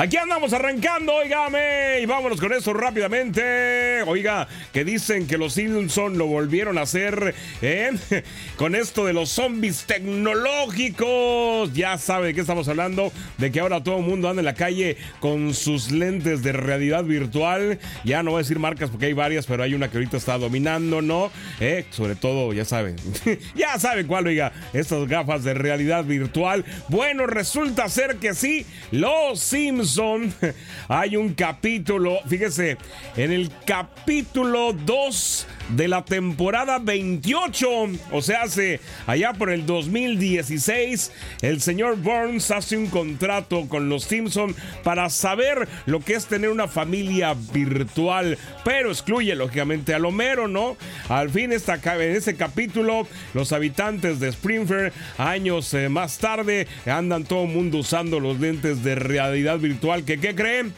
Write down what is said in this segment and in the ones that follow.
Aquí andamos arrancando, oígame, y vámonos con eso rápidamente. Oiga, que dicen que los Simpson lo volvieron a hacer ¿eh? con esto de los zombies tecnológicos. Ya sabe de qué estamos hablando, de que ahora todo el mundo anda en la calle con sus lentes de realidad virtual. Ya no voy a decir marcas porque hay varias, pero hay una que ahorita está dominando, ¿no? ¿Eh? Sobre todo, ya saben, ya saben cuál, oiga, estas gafas de realidad virtual. Bueno, resulta ser que sí, los Simpsons hay un capítulo, fíjese, en el capítulo 2 de la temporada 28, o sea, hace allá por el 2016, el señor Burns hace un contrato con los Simpson para saber lo que es tener una familia virtual, pero excluye lógicamente a Homero, ¿no? Al fin esta, en ese capítulo, los habitantes de Springfield, años eh, más tarde, andan todo el mundo usando los lentes de realidad virtual, que ¿qué creen?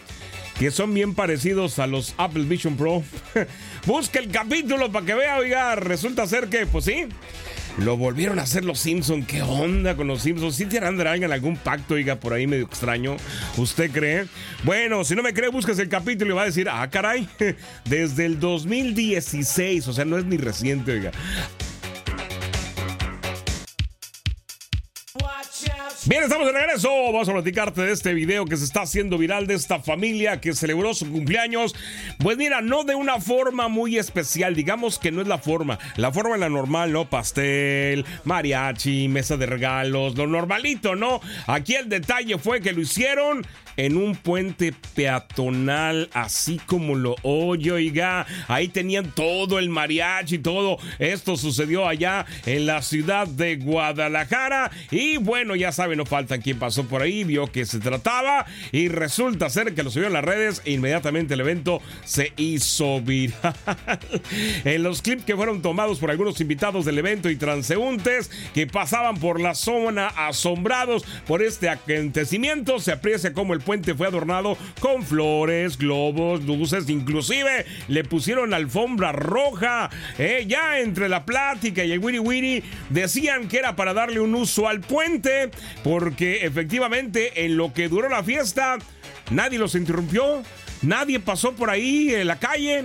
que son bien parecidos a los Apple Vision Pro. Busca el capítulo para que vea, oiga, resulta ser que, pues sí, lo volvieron a hacer los Simpsons. ¿Qué onda con los Simpsons? ¿Sí tienen en algún pacto, oiga, por ahí medio extraño? ¿Usted cree? Bueno, si no me cree, búsquese el capítulo y va a decir, ah, caray, desde el 2016, o sea, no es ni reciente, oiga. Bien, estamos de regreso. Vamos a platicarte de este video que se está haciendo viral de esta familia que celebró su cumpleaños. Pues mira, no de una forma muy especial, digamos que no es la forma. La forma es la normal, ¿no? Pastel, mariachi, mesa de regalos, lo normalito, ¿no? Aquí el detalle fue que lo hicieron en un puente peatonal, así como lo oye, oiga. Ahí tenían todo el mariachi, todo. Esto sucedió allá en la ciudad de Guadalajara. Y bueno, ya saben, no faltan quien pasó por ahí, vio que se trataba. Y resulta ser que lo subió en las redes. E inmediatamente el evento se hizo viral. en los clips que fueron tomados por algunos invitados del evento y transeúntes que pasaban por la zona asombrados por este acontecimiento, se aprecia como el puente fue adornado con flores, globos, luces, inclusive le pusieron alfombra roja. Eh, ya entre la plática y el wiri wiri decían que era para darle un uso al puente, porque efectivamente en lo que duró la fiesta nadie los interrumpió. Nadie pasó por ahí en la calle.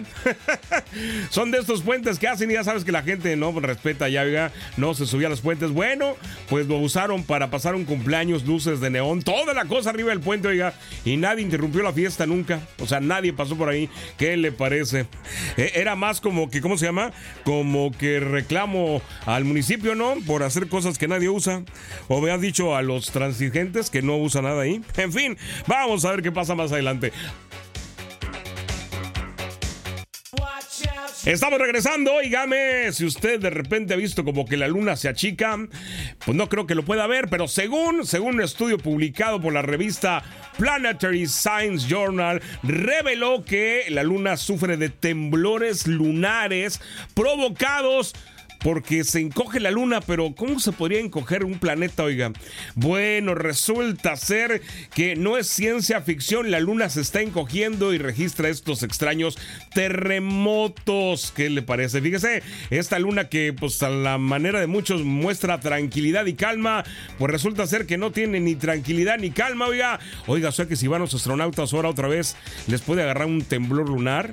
Son de estos puentes que hacen y ya sabes que la gente no respeta ya, no se subía a los puentes. Bueno, pues lo usaron para pasar un cumpleaños, luces de neón, toda la cosa arriba del puente, oiga, y nadie interrumpió la fiesta nunca. O sea, nadie pasó por ahí. ¿Qué le parece? E, era más como que, ¿cómo se llama? Como que reclamo al municipio, ¿no? Por hacer cosas que nadie usa. O me has dicho a los transigentes que no usa nada ahí. En fin, vamos a ver qué pasa más adelante. Estamos regresando, oígame, si usted de repente ha visto como que la luna se achica, pues no creo que lo pueda ver, pero según, según un estudio publicado por la revista Planetary Science Journal, reveló que la luna sufre de temblores lunares provocados porque se encoge la luna, pero ¿cómo se podría encoger un planeta, oiga? Bueno, resulta ser que no es ciencia ficción, la luna se está encogiendo y registra estos extraños terremotos. ¿Qué le parece? Fíjese, esta luna que pues a la manera de muchos muestra tranquilidad y calma, pues resulta ser que no tiene ni tranquilidad ni calma, oiga. Oiga, o sea que si van los astronautas ahora otra vez, les puede agarrar un temblor lunar.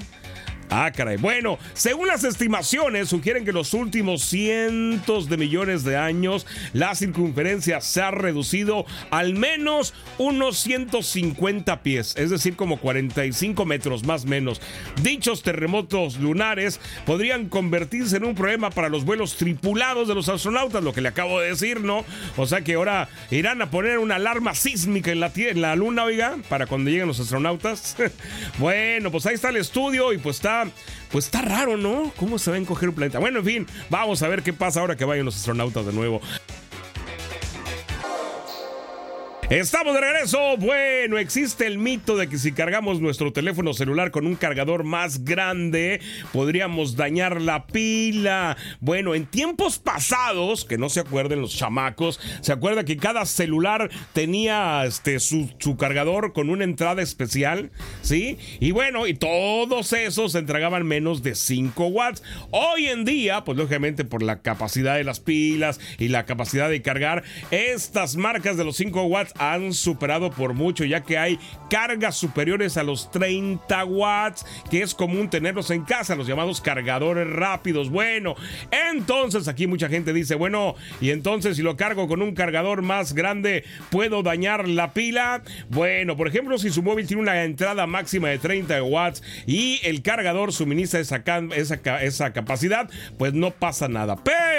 Ah, caray. Bueno, según las estimaciones, sugieren que los últimos cientos de millones de años la circunferencia se ha reducido al menos unos 150 pies, es decir, como 45 metros más o menos. Dichos terremotos lunares podrían convertirse en un problema para los vuelos tripulados de los astronautas, lo que le acabo de decir, ¿no? O sea que ahora irán a poner una alarma sísmica en la, en la luna, oiga, para cuando lleguen los astronautas. bueno, pues ahí está el estudio y pues está pues está raro, ¿no? ¿Cómo se va a encoger un planeta? Bueno, en fin, vamos a ver qué pasa ahora que vayan los astronautas de nuevo. Estamos de regreso. Bueno, existe el mito de que si cargamos nuestro teléfono celular con un cargador más grande, podríamos dañar la pila. Bueno, en tiempos pasados, que no se acuerden los chamacos, se acuerda que cada celular tenía este, su, su cargador con una entrada especial, ¿sí? Y bueno, y todos esos entregaban menos de 5 watts. Hoy en día, pues lógicamente por la capacidad de las pilas y la capacidad de cargar, estas marcas de los 5 watts han superado por mucho, ya que hay cargas superiores a los 30 watts, que es común tenerlos en casa, los llamados cargadores rápidos. Bueno, entonces aquí mucha gente dice, bueno, y entonces si lo cargo con un cargador más grande, ¿puedo dañar la pila? Bueno, por ejemplo, si su móvil tiene una entrada máxima de 30 watts y el cargador suministra esa, esa, esa capacidad, pues no pasa nada. Pero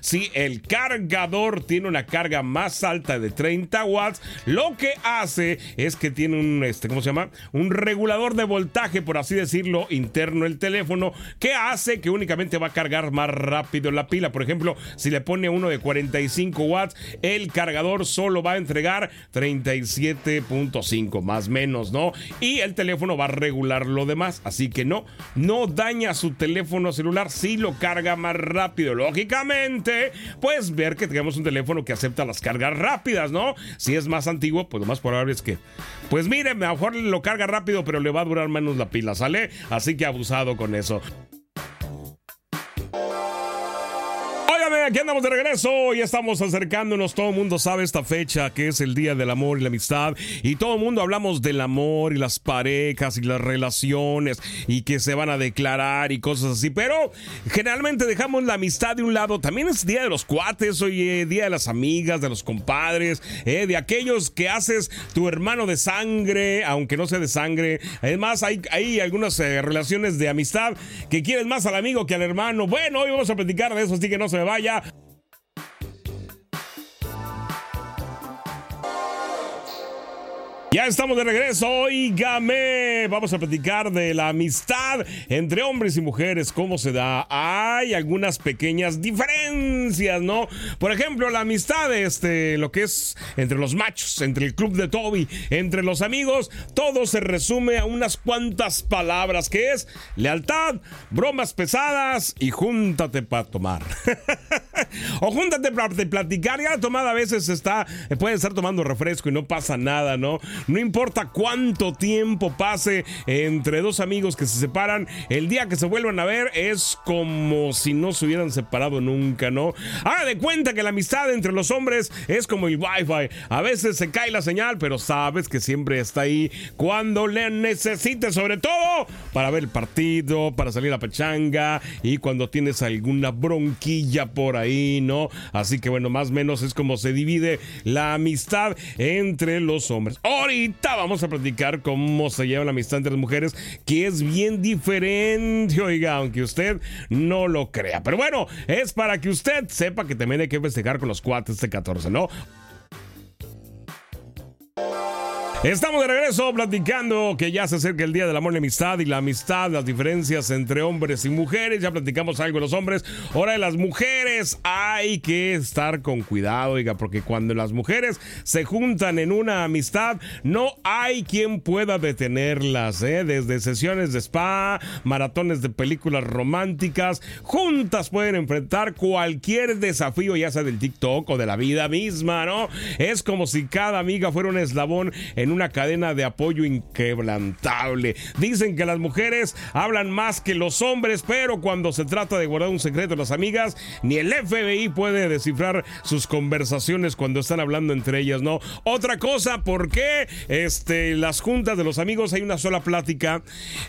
si el cargador tiene una carga más alta de 30 watts, lo que hace es que tiene un, este, ¿cómo se llama? Un regulador de voltaje, por así decirlo, interno el teléfono, que hace que únicamente va a cargar más rápido la pila. Por ejemplo, si le pone uno de 45 watts, el cargador solo va a entregar 37.5, más menos, ¿no? Y el teléfono va a regular lo demás. Así que no, no daña su teléfono celular si lo carga más rápido. Lógicamente, pues ver que tengamos un teléfono que acepta las cargas rápidas, ¿no? Si es más antiguo, pues lo más probable es que, pues mire, mejor lo carga rápido, pero le va a durar menos la pila, ¿sale? Así que abusado con eso. Aquí andamos de regreso y estamos acercándonos. Todo el mundo sabe esta fecha que es el Día del Amor y la Amistad. Y todo el mundo hablamos del amor y las parejas y las relaciones y que se van a declarar y cosas así. Pero generalmente dejamos la amistad de un lado. También es Día de los Cuates, hoy eh, Día de las Amigas, de los compadres, eh, de aquellos que haces tu hermano de sangre, aunque no sea de sangre. Además, hay, hay algunas eh, relaciones de amistad que quieres más al amigo que al hermano. Bueno, hoy vamos a platicar de eso, así que no se me vaya. yeah. Ya estamos de regreso, oígame. Vamos a platicar de la amistad entre hombres y mujeres, cómo se da. Hay algunas pequeñas diferencias, ¿no? Por ejemplo, la amistad, este, lo que es entre los machos, entre el club de Toby, entre los amigos, todo se resume a unas cuantas palabras, que es lealtad, bromas pesadas y júntate para tomar. o júntate para platicar. Ya tomada a veces está, puede estar tomando refresco y no pasa nada, ¿no? No importa cuánto tiempo pase entre dos amigos que se separan, el día que se vuelvan a ver es como si no se hubieran separado nunca, ¿no? Haga de cuenta que la amistad entre los hombres es como el wifi. A veces se cae la señal, pero sabes que siempre está ahí cuando le necesites, sobre todo para ver el partido, para salir a pechanga y cuando tienes alguna bronquilla por ahí, ¿no? Así que bueno, más o menos es como se divide la amistad entre los hombres ahorita vamos a platicar cómo se lleva la amistad entre las mujeres, que es bien diferente, oiga, aunque usted no lo crea. Pero bueno, es para que usted sepa que también hay que festejar con los cuates de 14, ¿no? Estamos de regreso platicando que ya se acerca el Día del Amor y la Amistad y la amistad, las diferencias entre hombres y mujeres. Ya platicamos algo de los hombres. Ahora de las mujeres hay que estar con cuidado, oiga, porque cuando las mujeres se juntan en una amistad, no hay quien pueda detenerlas, ¿eh? Desde sesiones de spa, maratones de películas románticas, juntas pueden enfrentar cualquier desafío, ya sea del TikTok o de la vida misma, ¿no? Es como si cada amiga fuera un eslabón en una cadena de apoyo inquebrantable. Dicen que las mujeres hablan más que los hombres, pero cuando se trata de guardar un secreto las amigas, ni el FBI puede descifrar sus conversaciones cuando están hablando entre ellas, ¿no? Otra cosa, ¿por qué este, las juntas de los amigos hay una sola plática?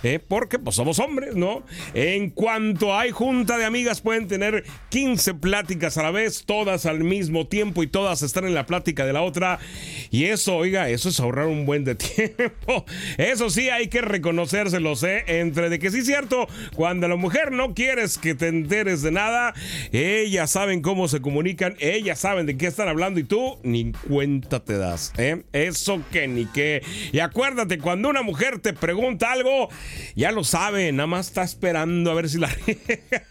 Eh, porque pues somos hombres, ¿no? En cuanto hay junta de amigas pueden tener 15 pláticas a la vez, todas al mismo tiempo y todas están en la plática de la otra. Y eso, oiga, eso es ahorrar un buen de tiempo. Eso sí, hay que reconocérselo, ¿eh? Entre de que sí es cierto, cuando la mujer no quieres que te enteres de nada, ellas saben cómo se comunican, ellas saben de qué están hablando y tú ni cuenta te das, ¿eh? Eso que ni qué. Y acuérdate, cuando una mujer te pregunta algo, ya lo sabe, nada más está esperando a ver si la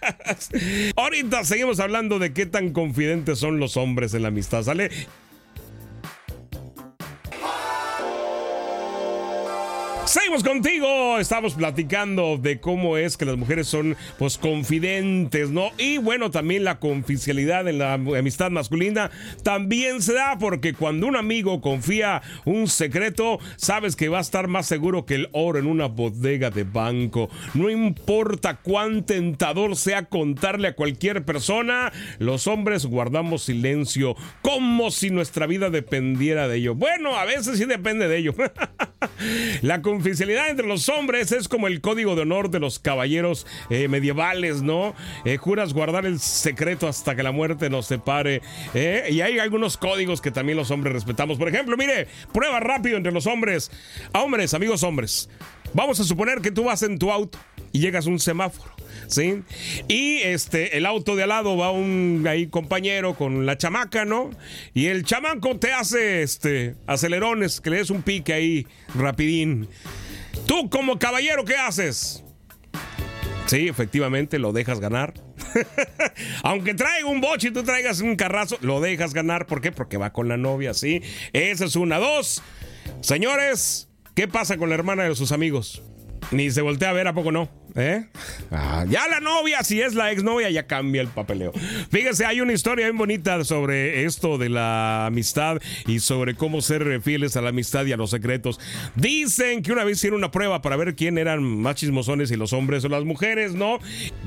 Ahorita seguimos hablando de qué tan confidentes son los hombres en la amistad, ¿sale? Seguimos contigo. Estamos platicando de cómo es que las mujeres son, pues, confidentes, ¿no? Y bueno, también la confidencialidad en la amistad masculina también se da porque cuando un amigo confía un secreto, sabes que va a estar más seguro que el oro en una bodega de banco. No importa cuán tentador sea contarle a cualquier persona, los hombres guardamos silencio como si nuestra vida dependiera de ello. Bueno, a veces sí depende de ello. la confidencialidad entre los hombres es como el código de honor de los caballeros eh, medievales, ¿no? Eh, juras guardar el secreto hasta que la muerte nos separe. ¿eh? Y hay algunos códigos que también los hombres respetamos. Por ejemplo, mire, prueba rápido entre los hombres. A hombres, amigos hombres. Vamos a suponer que tú vas en tu auto y llegas a un semáforo. ¿Sí? Y este, el auto de al lado va un ahí compañero con la chamaca, ¿no? Y el chamaco te hace este acelerones, que le des un pique ahí rapidín. Tú como caballero, ¿qué haces? Sí, efectivamente, lo dejas ganar. Aunque traiga un boche y tú traigas un carrazo, lo dejas ganar. ¿Por qué? Porque va con la novia, ¿sí? Esa es una. Dos. Señores, ¿qué pasa con la hermana de sus amigos? Ni se voltea a ver, ¿a poco no? ¿Eh? Ah, ya la novia, si es la exnovia, ya cambia el papeleo. Fíjese, hay una historia bien bonita sobre esto de la amistad y sobre cómo ser fieles a la amistad y a los secretos. Dicen que una vez hicieron una prueba para ver quién eran más chismosones, si los hombres o las mujeres, ¿no?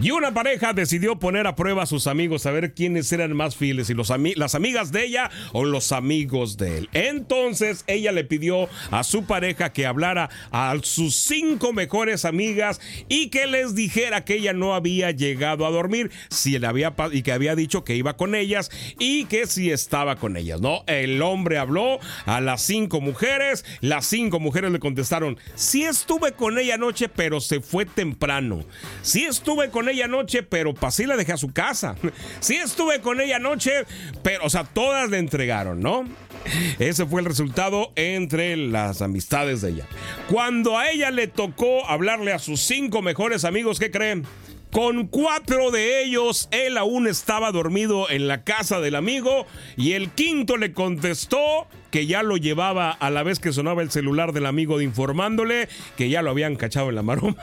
Y una pareja decidió poner a prueba a sus amigos a ver quiénes eran más fieles, si los las amigas de ella o los amigos de él. Entonces ella le pidió a su pareja que hablara a sus cinco mejores amigas y que les dijera que ella no había llegado a dormir, si él había y que había dicho que iba con ellas y que si estaba con ellas, ¿no? El hombre habló a las cinco mujeres, las cinco mujeres le contestaron, sí estuve con ella anoche, pero se fue temprano. Sí estuve con ella anoche, pero pasé la dejé a su casa. Sí estuve con ella anoche, pero, o sea, todas le entregaron, ¿no? Ese fue el resultado entre las amistades de ella. Cuando a ella le tocó hablarle a sus cinco mejores amigos, ¿qué creen? Con cuatro de ellos, él aún estaba dormido en la casa del amigo y el quinto le contestó que ya lo llevaba a la vez que sonaba el celular del amigo informándole que ya lo habían cachado en la maroma.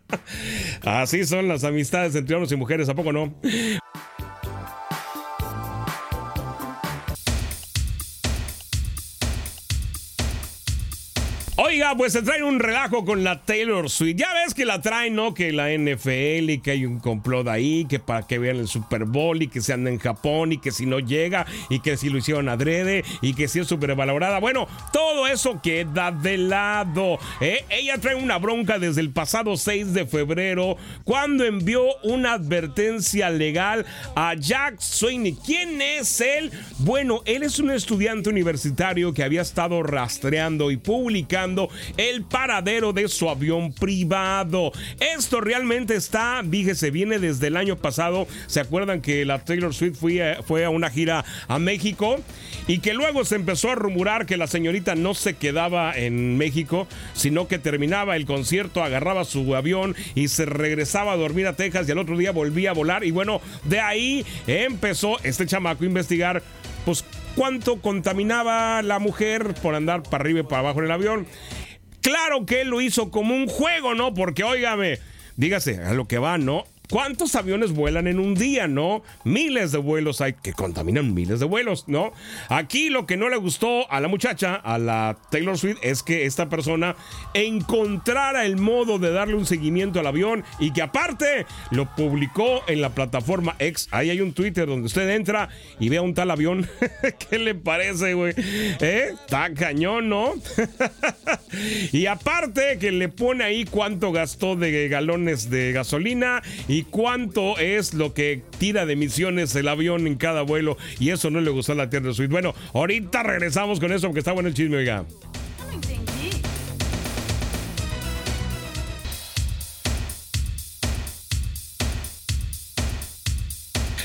Así son las amistades entre hombres y mujeres, ¿a poco no? Pues se trae un relajo con la Taylor Swift. Ya ves que la traen, ¿no? Que la NFL y que hay un complot ahí, que para que vean el Super Bowl y que se anda en Japón y que si no llega y que si lo hicieron adrede y que si es súper valorada. Bueno, todo eso queda de lado. ¿eh? Ella trae una bronca desde el pasado 6 de febrero cuando envió una advertencia legal a Jack Sweeney. ¿Quién es él? Bueno, él es un estudiante universitario que había estado rastreando y publicando el paradero de su avión privado. Esto realmente está, fíjese, viene desde el año pasado. ¿Se acuerdan que la Taylor Swift fue, fue a una gira a México? Y que luego se empezó a rumorar que la señorita no se quedaba en México, sino que terminaba el concierto, agarraba su avión y se regresaba a dormir a Texas y al otro día volvía a volar. Y bueno, de ahí empezó este chamaco a investigar, pues cuánto contaminaba la mujer por andar para arriba y para abajo en el avión. Claro que él lo hizo como un juego, ¿no? Porque, óigame, dígase, a lo que va, ¿no? ¿Cuántos aviones vuelan en un día, no? Miles de vuelos hay que contaminan miles de vuelos, ¿no? Aquí lo que no le gustó a la muchacha, a la Taylor Swift, es que esta persona encontrara el modo de darle un seguimiento al avión y que aparte lo publicó en la plataforma X. Ahí hay un Twitter donde usted entra y ve a un tal avión. ¿Qué le parece, güey? ¿Eh? Está cañón, ¿no? y aparte que le pone ahí cuánto gastó de galones de gasolina y y cuánto es lo que tira de emisiones el avión en cada vuelo. Y eso no le gustó a la Tierra Suite. Bueno, ahorita regresamos con eso porque está bueno el chisme, oiga.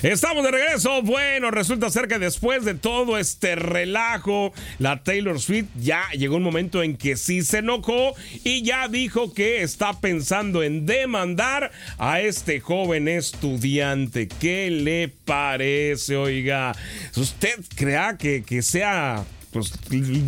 Estamos de regreso. Bueno, resulta ser que después de todo este relajo, la Taylor Swift ya llegó un momento en que sí se enojó y ya dijo que está pensando en demandar a este joven estudiante. ¿Qué le parece, oiga? ¿Usted crea que, que sea pues,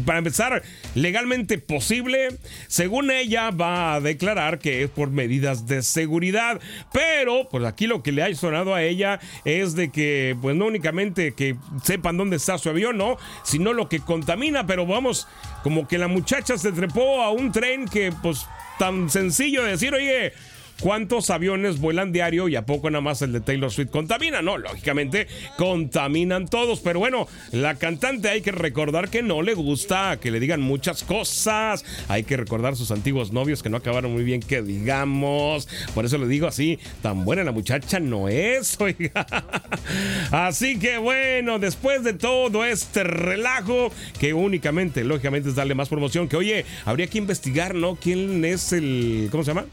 para empezar, legalmente posible. Según ella, va a declarar que es por medidas de seguridad. Pero, pues aquí lo que le ha sonado a ella es de que, pues no únicamente que sepan dónde está su avión, no, sino lo que contamina. Pero vamos, como que la muchacha se trepó a un tren que, pues, tan sencillo de decir, oye, ¿Cuántos aviones vuelan diario y a poco nada más el de Taylor Swift contamina? No, lógicamente contaminan todos, pero bueno, la cantante hay que recordar que no le gusta que le digan muchas cosas, hay que recordar sus antiguos novios que no acabaron muy bien, que digamos, por eso le digo así, tan buena la muchacha no es, oiga. Así que bueno, después de todo este relajo, que únicamente, lógicamente es darle más promoción, que oye, habría que investigar, ¿no? ¿Quién es el, ¿cómo se llama?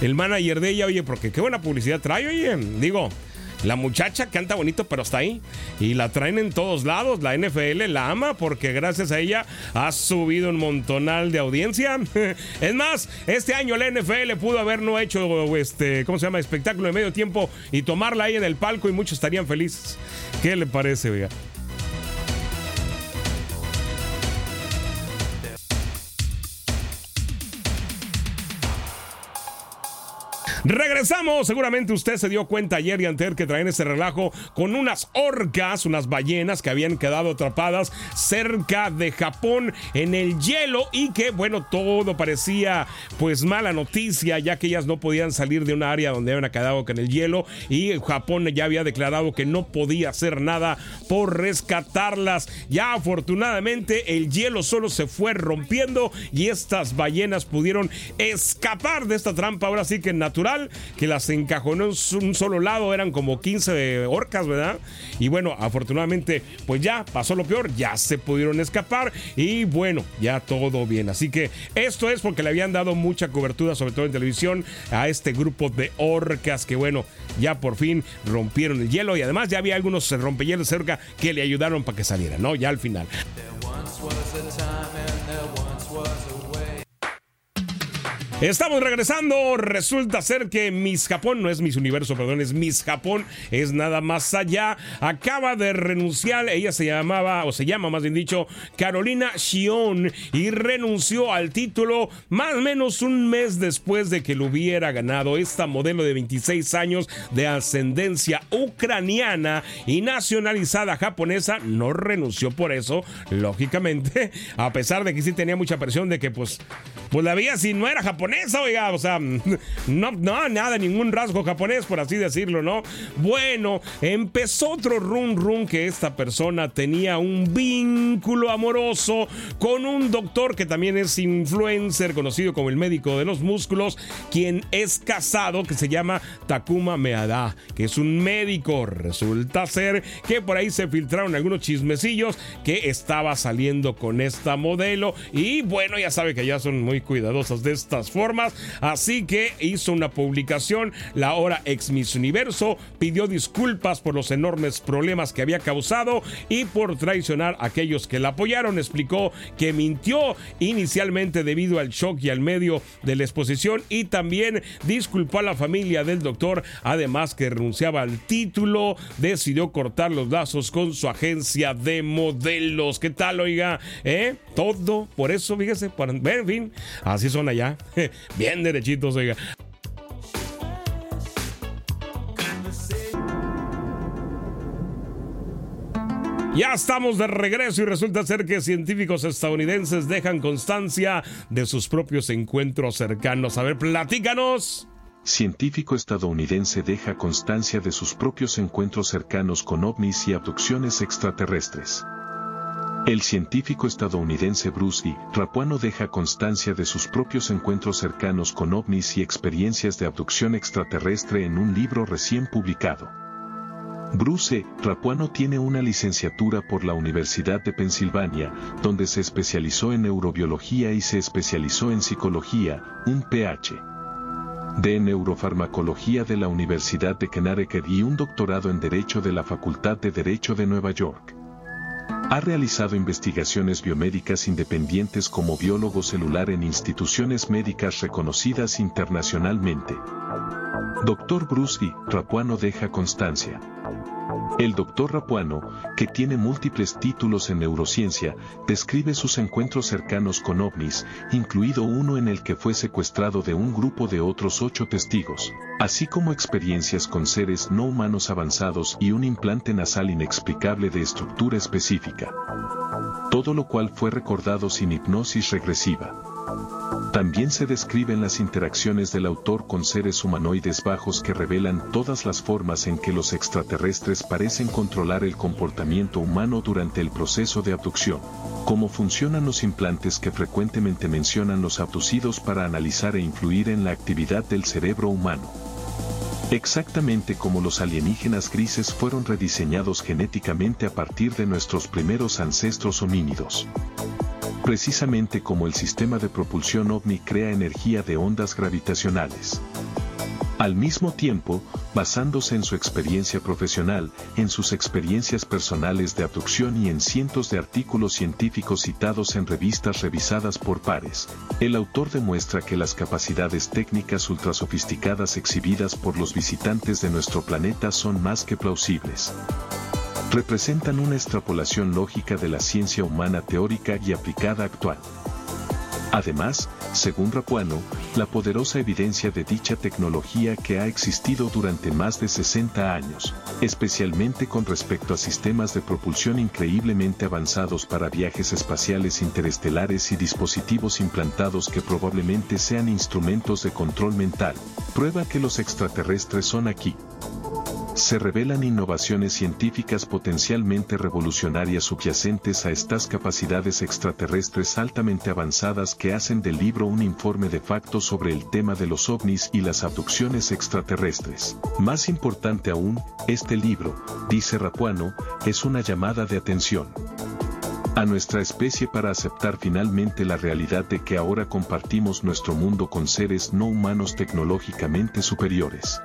El manager de ella, oye, porque qué buena publicidad trae, oye, digo. La muchacha canta bonito, pero está ahí. Y la traen en todos lados. La NFL la ama porque gracias a ella ha subido un montonal de audiencia. Es más, este año la NFL pudo haber no hecho este, ¿cómo se llama? Espectáculo de medio tiempo y tomarla ahí en el palco y muchos estarían felices. ¿Qué le parece, oiga? Regresamos. Seguramente usted se dio cuenta ayer y anterior que traen ese relajo con unas orcas, unas ballenas que habían quedado atrapadas cerca de Japón en el hielo y que, bueno, todo parecía pues mala noticia ya que ellas no podían salir de una área donde habían quedado con el hielo y Japón ya había declarado que no podía hacer nada por rescatarlas. Ya afortunadamente el hielo solo se fue rompiendo y estas ballenas pudieron escapar de esta trampa ahora sí que natural que las encajonó en un solo lado, eran como 15 orcas, ¿verdad? Y bueno, afortunadamente, pues ya pasó lo peor, ya se pudieron escapar y bueno, ya todo bien. Así que esto es porque le habían dado mucha cobertura, sobre todo en televisión, a este grupo de orcas que bueno, ya por fin rompieron el hielo y además ya había algunos rompehielos cerca que le ayudaron para que saliera, ¿no? Ya al final. Estamos regresando. Resulta ser que Miss Japón, no es Miss Universo, perdón, es Miss Japón, es nada más allá. Acaba de renunciar, ella se llamaba, o se llama más bien dicho, Carolina Shion, y renunció al título más o menos un mes después de que lo hubiera ganado. Esta modelo de 26 años de ascendencia ucraniana y nacionalizada japonesa no renunció por eso, lógicamente, a pesar de que sí tenía mucha presión de que pues, pues la vida si no era japonesa japonesa, oiga, o sea, no, no, nada, ningún rasgo japonés, por así decirlo, ¿no? Bueno, empezó otro rum rum que esta persona tenía un vínculo amoroso con un doctor que también es influencer, conocido como el médico de los músculos, quien es casado, que se llama Takuma Meada, que es un médico. Resulta ser que por ahí se filtraron algunos chismecillos que estaba saliendo con esta modelo y bueno, ya sabe que ya son muy cuidadosas de estas formas, así que hizo una publicación, la ahora ex Miss Universo pidió disculpas por los enormes problemas que había causado y por traicionar a aquellos que la apoyaron, explicó que mintió inicialmente debido al shock y al medio de la exposición y también disculpó a la familia del doctor, además que renunciaba al título, decidió cortar los lazos con su agencia de modelos. ¿Qué tal, oiga? ¿Eh? Todo por eso, fíjese, para, en fin, así son allá. Bien derechitos, oiga. Ya estamos de regreso y resulta ser que científicos estadounidenses dejan constancia de sus propios encuentros cercanos. A ver, platícanos. Científico estadounidense deja constancia de sus propios encuentros cercanos con ovnis y abducciones extraterrestres. El científico estadounidense Bruce E. Rapuano deja constancia de sus propios encuentros cercanos con ovnis y experiencias de abducción extraterrestre en un libro recién publicado. Bruce E. Rapuano tiene una licenciatura por la Universidad de Pensilvania, donde se especializó en neurobiología y se especializó en psicología, un PH. De neurofarmacología de la Universidad de Connecticut y un doctorado en Derecho de la Facultad de Derecho de Nueva York. Ha realizado investigaciones biomédicas independientes como biólogo celular en instituciones médicas reconocidas internacionalmente. Dr. Bruce y Rapuano deja constancia. El doctor Rapuano, que tiene múltiples títulos en neurociencia, describe sus encuentros cercanos con ovnis, incluido uno en el que fue secuestrado de un grupo de otros ocho testigos, así como experiencias con seres no humanos avanzados y un implante nasal inexplicable de estructura específica. Todo lo cual fue recordado sin hipnosis regresiva. También se describen las interacciones del autor con seres humanoides bajos que revelan todas las formas en que los extraterrestres parecen controlar el comportamiento humano durante el proceso de abducción, cómo funcionan los implantes que frecuentemente mencionan los abducidos para analizar e influir en la actividad del cerebro humano. Exactamente como los alienígenas grises fueron rediseñados genéticamente a partir de nuestros primeros ancestros homínidos precisamente como el sistema de propulsión ovni crea energía de ondas gravitacionales. Al mismo tiempo, basándose en su experiencia profesional, en sus experiencias personales de abducción y en cientos de artículos científicos citados en revistas revisadas por pares, el autor demuestra que las capacidades técnicas ultrasofisticadas exhibidas por los visitantes de nuestro planeta son más que plausibles representan una extrapolación lógica de la ciencia humana teórica y aplicada actual. Además, según Rapuano, la poderosa evidencia de dicha tecnología que ha existido durante más de 60 años, especialmente con respecto a sistemas de propulsión increíblemente avanzados para viajes espaciales interestelares y dispositivos implantados que probablemente sean instrumentos de control mental, prueba que los extraterrestres son aquí, se revelan innovaciones científicas potencialmente revolucionarias subyacentes a estas capacidades extraterrestres altamente avanzadas que hacen del libro un informe de facto sobre el tema de los ovnis y las abducciones extraterrestres. Más importante aún, este libro, dice Rapuano, es una llamada de atención a nuestra especie para aceptar finalmente la realidad de que ahora compartimos nuestro mundo con seres no humanos tecnológicamente superiores.